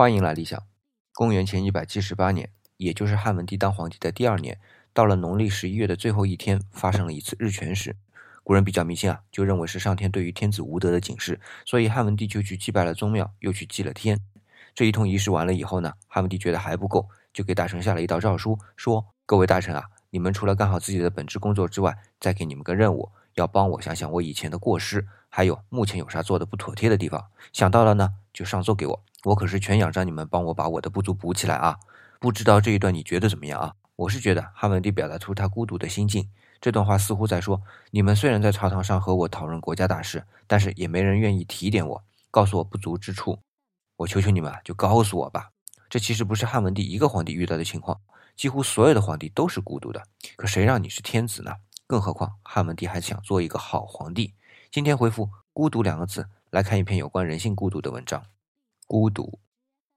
欢迎来理想。公元前一百七十八年，也就是汉文帝当皇帝的第二年，到了农历十一月的最后一天，发生了一次日全食。古人比较迷信啊，就认为是上天对于天子无德的警示，所以汉文帝就去祭拜了宗庙，又去祭了天。这一通仪式完了以后呢，汉文帝觉得还不够，就给大臣下了一道诏书，说：“各位大臣啊，你们除了干好自己的本职工作之外，再给你们个任务，要帮我想想我以前的过失，还有目前有啥做的不妥帖的地方。想到了呢，就上奏给我。”我可是全仰仗你们帮我把我的不足补起来啊！不知道这一段你觉得怎么样啊？我是觉得汉文帝表达出他孤独的心境，这段话似乎在说：你们虽然在朝堂上和我讨论国家大事，但是也没人愿意提点我，告诉我不足之处。我求求你们，就告诉我吧。这其实不是汉文帝一个皇帝遇到的情况，几乎所有的皇帝都是孤独的。可谁让你是天子呢？更何况汉文帝还想做一个好皇帝。今天回复“孤独”两个字，来看一篇有关人性孤独的文章。孤独。